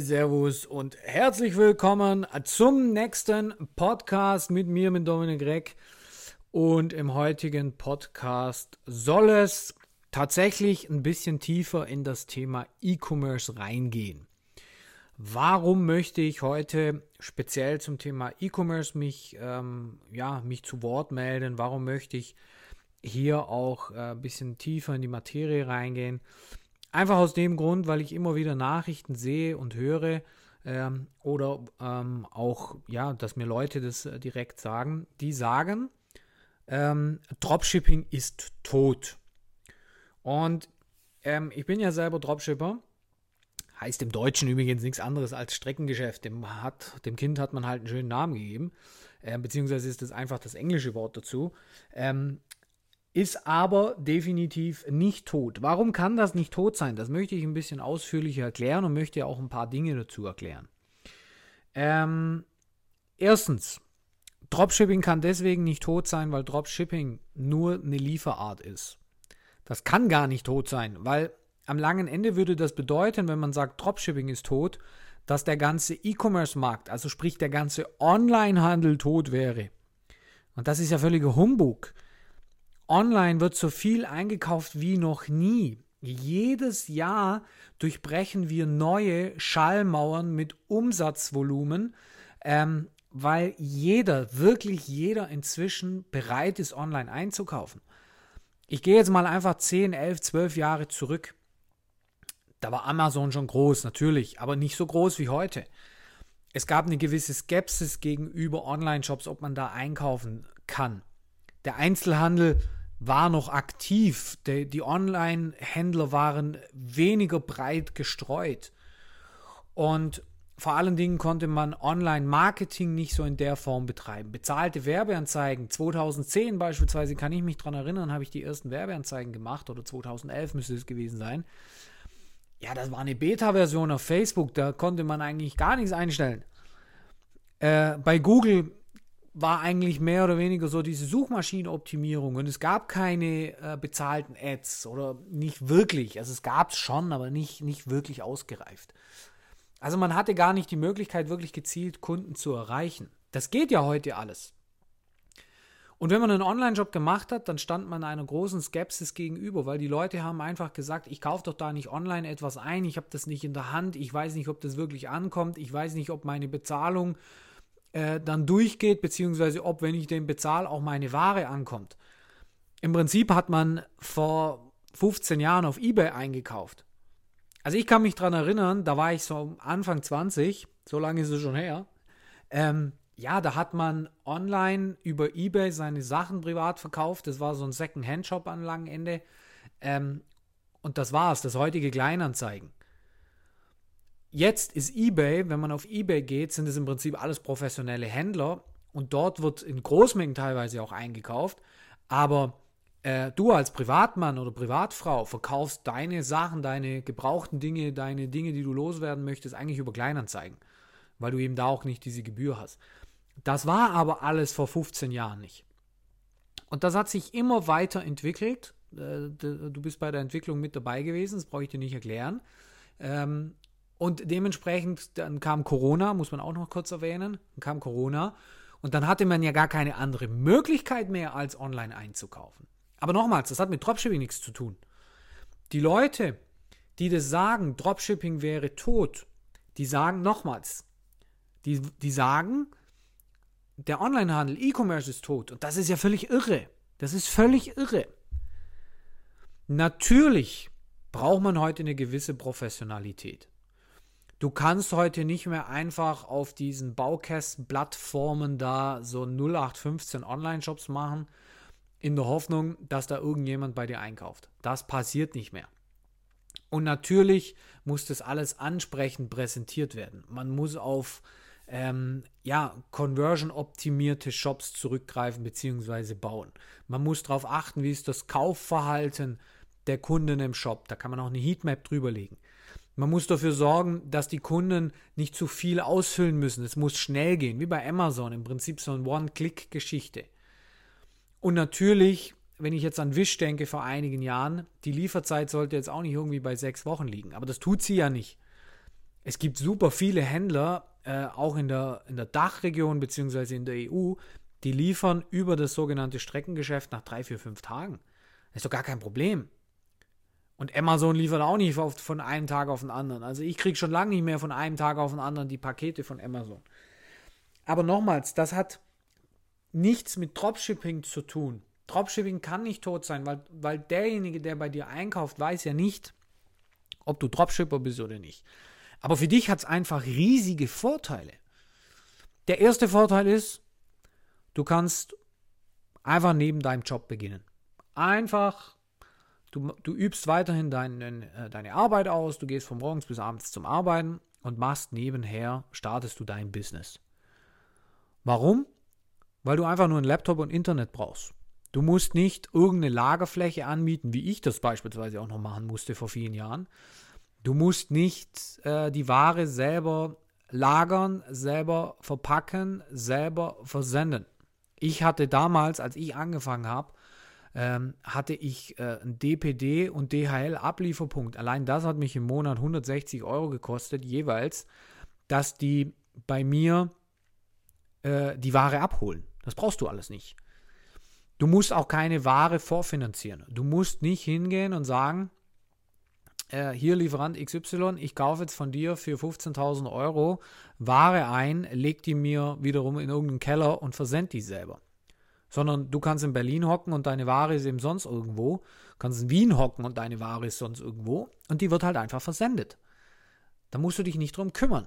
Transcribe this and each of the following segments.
Servus und herzlich willkommen zum nächsten Podcast mit mir, mit Dominik Reck. Und im heutigen Podcast soll es tatsächlich ein bisschen tiefer in das Thema E-Commerce reingehen. Warum möchte ich heute speziell zum Thema E-Commerce mich, ähm, ja, mich zu Wort melden? Warum möchte ich hier auch äh, ein bisschen tiefer in die Materie reingehen? Einfach aus dem Grund, weil ich immer wieder Nachrichten sehe und höre ähm, oder ähm, auch, ja, dass mir Leute das äh, direkt sagen, die sagen, ähm, Dropshipping ist tot. Und ähm, ich bin ja selber Dropshipper Heißt im Deutschen übrigens nichts anderes als Streckengeschäft. Dem, hat, dem Kind hat man halt einen schönen Namen gegeben, äh, beziehungsweise ist das einfach das englische Wort dazu. Ähm, ist aber definitiv nicht tot. Warum kann das nicht tot sein? Das möchte ich ein bisschen ausführlicher erklären und möchte auch ein paar Dinge dazu erklären. Ähm, erstens, Dropshipping kann deswegen nicht tot sein, weil Dropshipping nur eine Lieferart ist. Das kann gar nicht tot sein, weil am langen Ende würde das bedeuten, wenn man sagt, Dropshipping ist tot, dass der ganze E-Commerce-Markt, also sprich der ganze Online-Handel tot wäre. Und das ist ja völliger Humbug. Online wird so viel eingekauft wie noch nie. Jedes Jahr durchbrechen wir neue Schallmauern mit Umsatzvolumen, ähm, weil jeder, wirklich jeder inzwischen bereit ist, online einzukaufen. Ich gehe jetzt mal einfach 10, 11, 12 Jahre zurück. Da war Amazon schon groß, natürlich, aber nicht so groß wie heute. Es gab eine gewisse Skepsis gegenüber Online-Shops, ob man da einkaufen kann. Der Einzelhandel war noch aktiv, die, die Online-Händler waren weniger breit gestreut. Und vor allen Dingen konnte man Online-Marketing nicht so in der Form betreiben. Bezahlte Werbeanzeigen, 2010 beispielsweise, kann ich mich daran erinnern, habe ich die ersten Werbeanzeigen gemacht, oder 2011 müsste es gewesen sein. Ja, das war eine Beta-Version auf Facebook, da konnte man eigentlich gar nichts einstellen. Äh, bei Google war eigentlich mehr oder weniger so diese Suchmaschinenoptimierung und es gab keine äh, bezahlten Ads oder nicht wirklich. Also es gab es schon, aber nicht, nicht wirklich ausgereift. Also man hatte gar nicht die Möglichkeit, wirklich gezielt Kunden zu erreichen. Das geht ja heute alles. Und wenn man einen Online-Job gemacht hat, dann stand man einer großen Skepsis gegenüber, weil die Leute haben einfach gesagt, ich kaufe doch da nicht online etwas ein, ich habe das nicht in der Hand, ich weiß nicht, ob das wirklich ankommt, ich weiß nicht, ob meine Bezahlung äh, dann durchgeht, beziehungsweise ob, wenn ich den bezahle, auch meine Ware ankommt. Im Prinzip hat man vor 15 Jahren auf eBay eingekauft. Also ich kann mich daran erinnern, da war ich so Anfang 20, so lange ist es schon her. Ähm, ja, da hat man online über eBay seine Sachen privat verkauft. Das war so ein Second-Hand-Shop am langen Ende. Ähm, und das war's, das heutige Kleinanzeigen. Jetzt ist eBay, wenn man auf eBay geht, sind es im Prinzip alles professionelle Händler und dort wird in Großmengen teilweise auch eingekauft. Aber äh, du als Privatmann oder Privatfrau verkaufst deine Sachen, deine gebrauchten Dinge, deine Dinge, die du loswerden möchtest, eigentlich über Kleinanzeigen, weil du eben da auch nicht diese Gebühr hast. Das war aber alles vor 15 Jahren nicht. Und das hat sich immer weiter entwickelt. Äh, du bist bei der Entwicklung mit dabei gewesen, das brauche ich dir nicht erklären. Und dementsprechend, dann kam Corona, muss man auch noch kurz erwähnen, dann kam Corona und dann hatte man ja gar keine andere Möglichkeit mehr, als online einzukaufen. Aber nochmals, das hat mit Dropshipping nichts zu tun. Die Leute, die das sagen, Dropshipping wäre tot, die sagen nochmals, die, die sagen, der Onlinehandel, E-Commerce ist tot. Und das ist ja völlig irre. Das ist völlig irre. Natürlich braucht man heute eine gewisse Professionalität. Du kannst heute nicht mehr einfach auf diesen Baukästenplattformen da so 0815 Online-Shops machen, in der Hoffnung, dass da irgendjemand bei dir einkauft. Das passiert nicht mehr. Und natürlich muss das alles ansprechend präsentiert werden. Man muss auf ähm, ja, conversion-optimierte Shops zurückgreifen bzw. bauen. Man muss darauf achten, wie ist das Kaufverhalten der Kunden im Shop. Da kann man auch eine Heatmap drüberlegen. Man muss dafür sorgen, dass die Kunden nicht zu viel ausfüllen müssen. Es muss schnell gehen, wie bei Amazon, im Prinzip so eine One-Click-Geschichte. Und natürlich, wenn ich jetzt an Wish denke vor einigen Jahren, die Lieferzeit sollte jetzt auch nicht irgendwie bei sechs Wochen liegen. Aber das tut sie ja nicht. es gibt super viele Händler, äh, auch in der, in der Dachregion bzw. in der EU, die liefern über das sogenannte Streckengeschäft nach drei, vier, fünf Tagen. Das ist doch gar kein Problem. Und Amazon liefert auch nicht von einem Tag auf den anderen. Also ich kriege schon lange nicht mehr von einem Tag auf den anderen die Pakete von Amazon. Aber nochmals, das hat nichts mit Dropshipping zu tun. Dropshipping kann nicht tot sein, weil, weil derjenige, der bei dir einkauft, weiß ja nicht, ob du Dropshipper bist oder nicht. Aber für dich hat es einfach riesige Vorteile. Der erste Vorteil ist, du kannst einfach neben deinem Job beginnen. Einfach Du, du übst weiterhin dein, äh, deine Arbeit aus, du gehst von morgens bis abends zum Arbeiten und machst nebenher, startest du dein Business. Warum? Weil du einfach nur einen Laptop und Internet brauchst. Du musst nicht irgendeine Lagerfläche anmieten, wie ich das beispielsweise auch noch machen musste vor vielen Jahren. Du musst nicht äh, die Ware selber lagern, selber verpacken, selber versenden. Ich hatte damals, als ich angefangen habe, ähm, hatte ich äh, ein DPD und DHL-Ablieferpunkt. Allein das hat mich im Monat 160 Euro gekostet, jeweils, dass die bei mir äh, die Ware abholen. Das brauchst du alles nicht. Du musst auch keine Ware vorfinanzieren. Du musst nicht hingehen und sagen, äh, hier Lieferant XY, ich kaufe jetzt von dir für 15.000 Euro Ware ein, leg die mir wiederum in irgendeinen Keller und versend die selber sondern du kannst in Berlin hocken und deine Ware ist eben sonst irgendwo, kannst in Wien hocken und deine Ware ist sonst irgendwo und die wird halt einfach versendet. Da musst du dich nicht drum kümmern.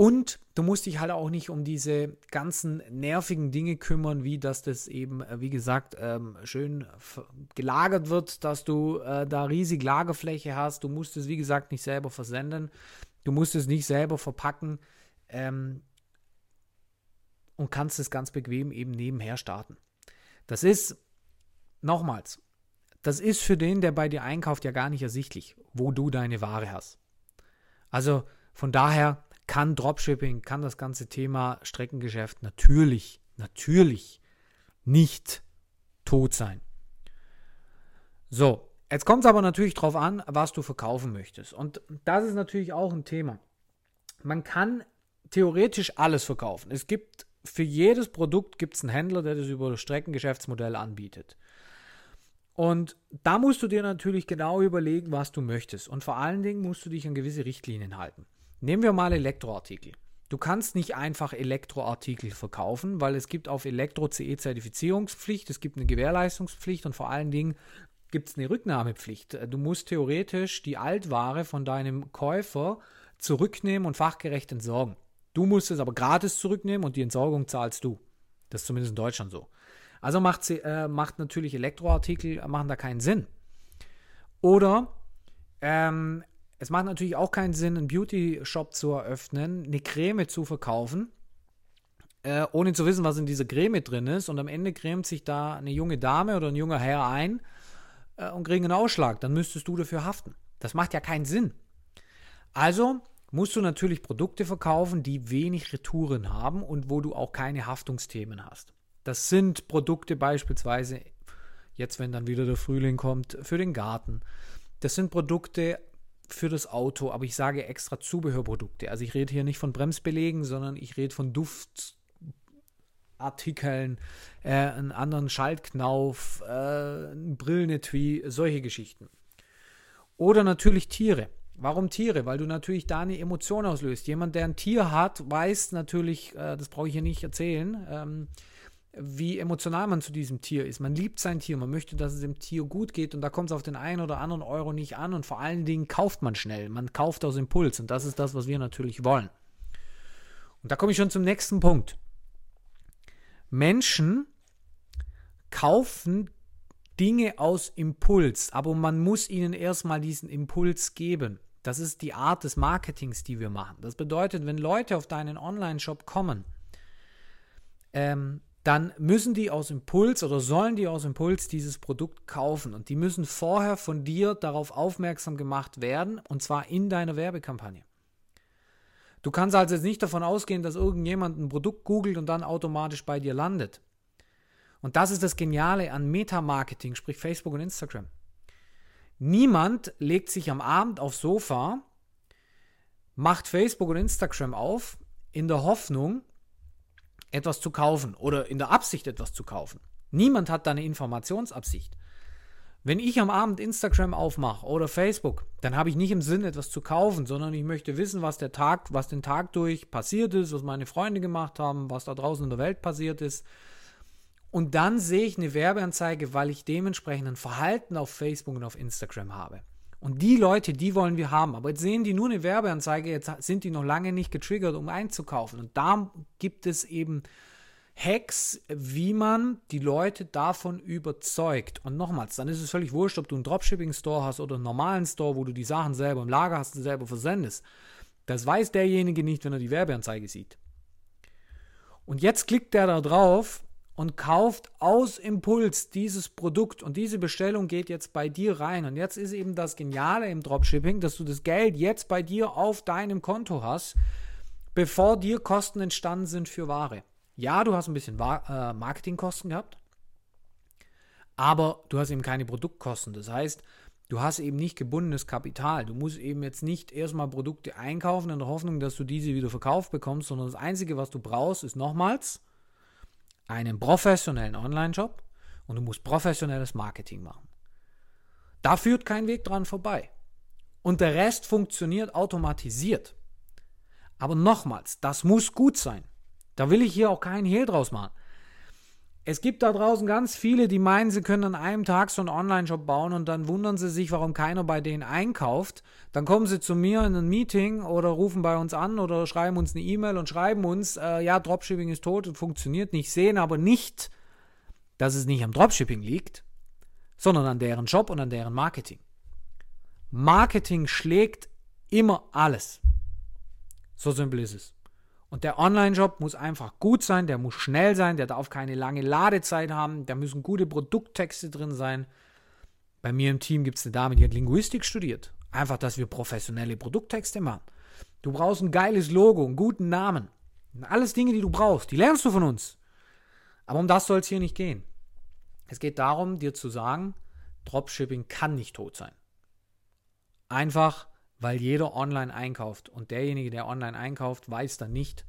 Und du musst dich halt auch nicht um diese ganzen nervigen Dinge kümmern, wie dass das eben, äh, wie gesagt, ähm, schön gelagert wird, dass du äh, da riesig Lagerfläche hast. Du musst es, wie gesagt, nicht selber versenden. Du musst es nicht selber verpacken. Ähm, und kannst es ganz bequem eben nebenher starten. Das ist, nochmals, das ist für den, der bei dir einkauft, ja gar nicht ersichtlich, wo du deine Ware hast. Also von daher kann Dropshipping, kann das ganze Thema Streckengeschäft natürlich, natürlich nicht tot sein. So, jetzt kommt es aber natürlich darauf an, was du verkaufen möchtest. Und das ist natürlich auch ein Thema. Man kann theoretisch alles verkaufen. Es gibt für jedes Produkt gibt es einen Händler, der das über das Streckengeschäftsmodell anbietet. Und da musst du dir natürlich genau überlegen, was du möchtest. Und vor allen Dingen musst du dich an gewisse Richtlinien halten. Nehmen wir mal Elektroartikel. Du kannst nicht einfach Elektroartikel verkaufen, weil es gibt auf Elektro CE Zertifizierungspflicht, es gibt eine Gewährleistungspflicht und vor allen Dingen gibt es eine Rücknahmepflicht. Du musst theoretisch die Altware von deinem Käufer zurücknehmen und fachgerecht entsorgen. Du musst es aber gratis zurücknehmen und die Entsorgung zahlst du. Das ist zumindest in Deutschland so. Also macht, sie, äh, macht natürlich Elektroartikel machen da keinen Sinn. Oder ähm, es macht natürlich auch keinen Sinn, einen Beauty-Shop zu eröffnen, eine Creme zu verkaufen, äh, ohne zu wissen, was in dieser Creme drin ist. Und am Ende cremt sich da eine junge Dame oder ein junger Herr ein äh, und kriegen einen Ausschlag. Dann müsstest du dafür haften. Das macht ja keinen Sinn. Also musst du natürlich Produkte verkaufen, die wenig Retouren haben und wo du auch keine Haftungsthemen hast. Das sind Produkte beispielsweise, jetzt wenn dann wieder der Frühling kommt, für den Garten. Das sind Produkte für das Auto, aber ich sage extra Zubehörprodukte. Also ich rede hier nicht von Bremsbelegen, sondern ich rede von Duftartikeln, äh, einen anderen Schaltknauf, äh, Brillenetui, solche Geschichten. Oder natürlich Tiere. Warum Tiere? Weil du natürlich da eine Emotion auslöst. Jemand, der ein Tier hat, weiß natürlich, äh, das brauche ich hier nicht erzählen, ähm, wie emotional man zu diesem Tier ist. Man liebt sein Tier, man möchte, dass es dem Tier gut geht und da kommt es auf den einen oder anderen Euro nicht an und vor allen Dingen kauft man schnell. Man kauft aus Impuls und das ist das, was wir natürlich wollen. Und da komme ich schon zum nächsten Punkt. Menschen kaufen Dinge aus Impuls, aber man muss ihnen erstmal diesen Impuls geben. Das ist die Art des Marketings, die wir machen. Das bedeutet, wenn Leute auf deinen Online-Shop kommen, ähm, dann müssen die aus Impuls oder sollen die aus Impuls dieses Produkt kaufen. Und die müssen vorher von dir darauf aufmerksam gemacht werden, und zwar in deiner Werbekampagne. Du kannst also jetzt nicht davon ausgehen, dass irgendjemand ein Produkt googelt und dann automatisch bei dir landet. Und das ist das Geniale an Meta-Marketing, sprich Facebook und Instagram. Niemand legt sich am Abend aufs Sofa macht Facebook und Instagram auf in der Hoffnung, etwas zu kaufen oder in der Absicht etwas zu kaufen. Niemand hat da eine Informationsabsicht. Wenn ich am Abend Instagram aufmache oder Facebook, dann habe ich nicht im Sinn, etwas zu kaufen, sondern ich möchte wissen, was der Tag, was den Tag durch passiert ist, was meine Freunde gemacht haben, was da draußen in der Welt passiert ist. Und dann sehe ich eine Werbeanzeige, weil ich dementsprechend ein Verhalten auf Facebook und auf Instagram habe. Und die Leute, die wollen wir haben. Aber jetzt sehen die nur eine Werbeanzeige, jetzt sind die noch lange nicht getriggert, um einzukaufen. Und da gibt es eben Hacks, wie man die Leute davon überzeugt. Und nochmals, dann ist es völlig wurscht, ob du einen Dropshipping-Store hast oder einen normalen Store, wo du die Sachen selber im Lager hast und selber versendest. Das weiß derjenige nicht, wenn er die Werbeanzeige sieht. Und jetzt klickt der da drauf und kauft aus Impuls dieses Produkt und diese Bestellung geht jetzt bei dir rein. Und jetzt ist eben das Geniale im Dropshipping, dass du das Geld jetzt bei dir auf deinem Konto hast, bevor dir Kosten entstanden sind für Ware. Ja, du hast ein bisschen äh, Marketingkosten gehabt, aber du hast eben keine Produktkosten. Das heißt, du hast eben nicht gebundenes Kapital. Du musst eben jetzt nicht erstmal Produkte einkaufen in der Hoffnung, dass du diese wieder verkauft bekommst, sondern das Einzige, was du brauchst, ist nochmals einen professionellen Online-Shop und du musst professionelles Marketing machen. Da führt kein Weg dran vorbei. Und der Rest funktioniert automatisiert. Aber nochmals, das muss gut sein. Da will ich hier auch keinen Hehl draus machen. Es gibt da draußen ganz viele, die meinen, sie können an einem Tag so einen Online-Shop bauen und dann wundern sie sich, warum keiner bei denen einkauft. Dann kommen sie zu mir in ein Meeting oder rufen bei uns an oder schreiben uns eine E-Mail und schreiben uns, äh, ja, Dropshipping ist tot und funktioniert nicht, sehen aber nicht, dass es nicht am Dropshipping liegt, sondern an deren Job und an deren Marketing. Marketing schlägt immer alles. So simpel ist es. Und der Online-Shop muss einfach gut sein, der muss schnell sein, der darf keine lange Ladezeit haben, da müssen gute Produkttexte drin sein. Bei mir im Team gibt es eine Dame, die hat Linguistik studiert. Einfach, dass wir professionelle Produkttexte machen. Du brauchst ein geiles Logo, einen guten Namen. Alles Dinge, die du brauchst, die lernst du von uns. Aber um das soll es hier nicht gehen. Es geht darum, dir zu sagen, Dropshipping kann nicht tot sein. Einfach, weil jeder online einkauft. Und derjenige, der online einkauft, weiß dann nicht,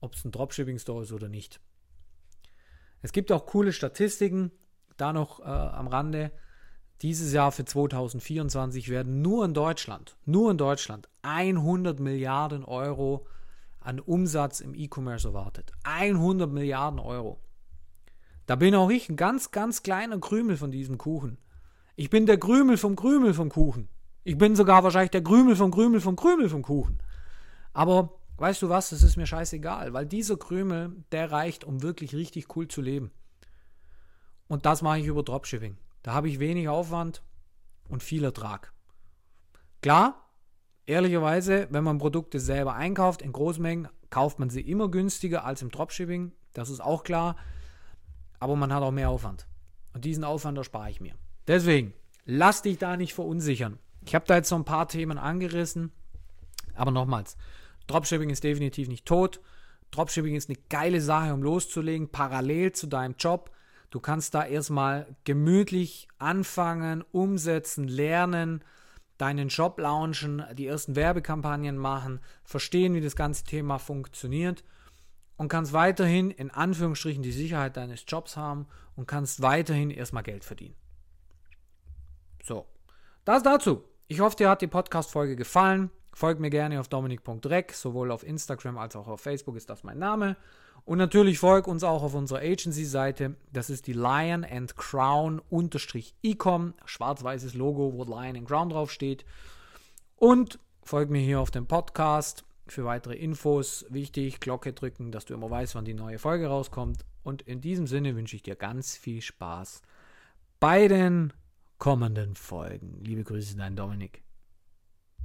ob es ein Dropshipping-Store ist oder nicht. Es gibt auch coole Statistiken, da noch äh, am Rande. Dieses Jahr für 2024 werden nur in Deutschland, nur in Deutschland 100 Milliarden Euro an Umsatz im E-Commerce erwartet. 100 Milliarden Euro. Da bin auch ich ein ganz, ganz kleiner Krümel von diesem Kuchen. Ich bin der Krümel vom Krümel vom Kuchen. Ich bin sogar wahrscheinlich der Krümel vom Krümel vom Krümel vom Kuchen. Aber weißt du was, das ist mir scheißegal, weil dieser Krümel, der reicht, um wirklich richtig cool zu leben. Und das mache ich über Dropshipping. Da habe ich wenig Aufwand und viel Ertrag. Klar, ehrlicherweise, wenn man Produkte selber einkauft in Großmengen, kauft man sie immer günstiger als im Dropshipping. Das ist auch klar. Aber man hat auch mehr Aufwand. Und diesen Aufwand erspare ich mir. Deswegen, lass dich da nicht verunsichern. Ich habe da jetzt so ein paar Themen angerissen, aber nochmals, Dropshipping ist definitiv nicht tot. Dropshipping ist eine geile Sache, um loszulegen, parallel zu deinem Job. Du kannst da erstmal gemütlich anfangen, umsetzen, lernen, deinen Job launchen, die ersten Werbekampagnen machen, verstehen, wie das ganze Thema funktioniert und kannst weiterhin in Anführungsstrichen die Sicherheit deines Jobs haben und kannst weiterhin erstmal Geld verdienen. So, das dazu. Ich hoffe, dir hat die Podcast-Folge gefallen. Folgt mir gerne auf dominik.rec, sowohl auf Instagram als auch auf Facebook ist das mein Name. Und natürlich folgt uns auch auf unserer Agency-Seite. Das ist die Lion and Crown Ecom, schwarz-weißes Logo, wo Lion and Crown draufsteht. Und folgt mir hier auf dem Podcast für weitere Infos. Wichtig, Glocke drücken, dass du immer weißt, wann die neue Folge rauskommt. Und in diesem Sinne wünsche ich dir ganz viel Spaß bei den kommenden Folgen. Liebe Grüße, dein Dominik.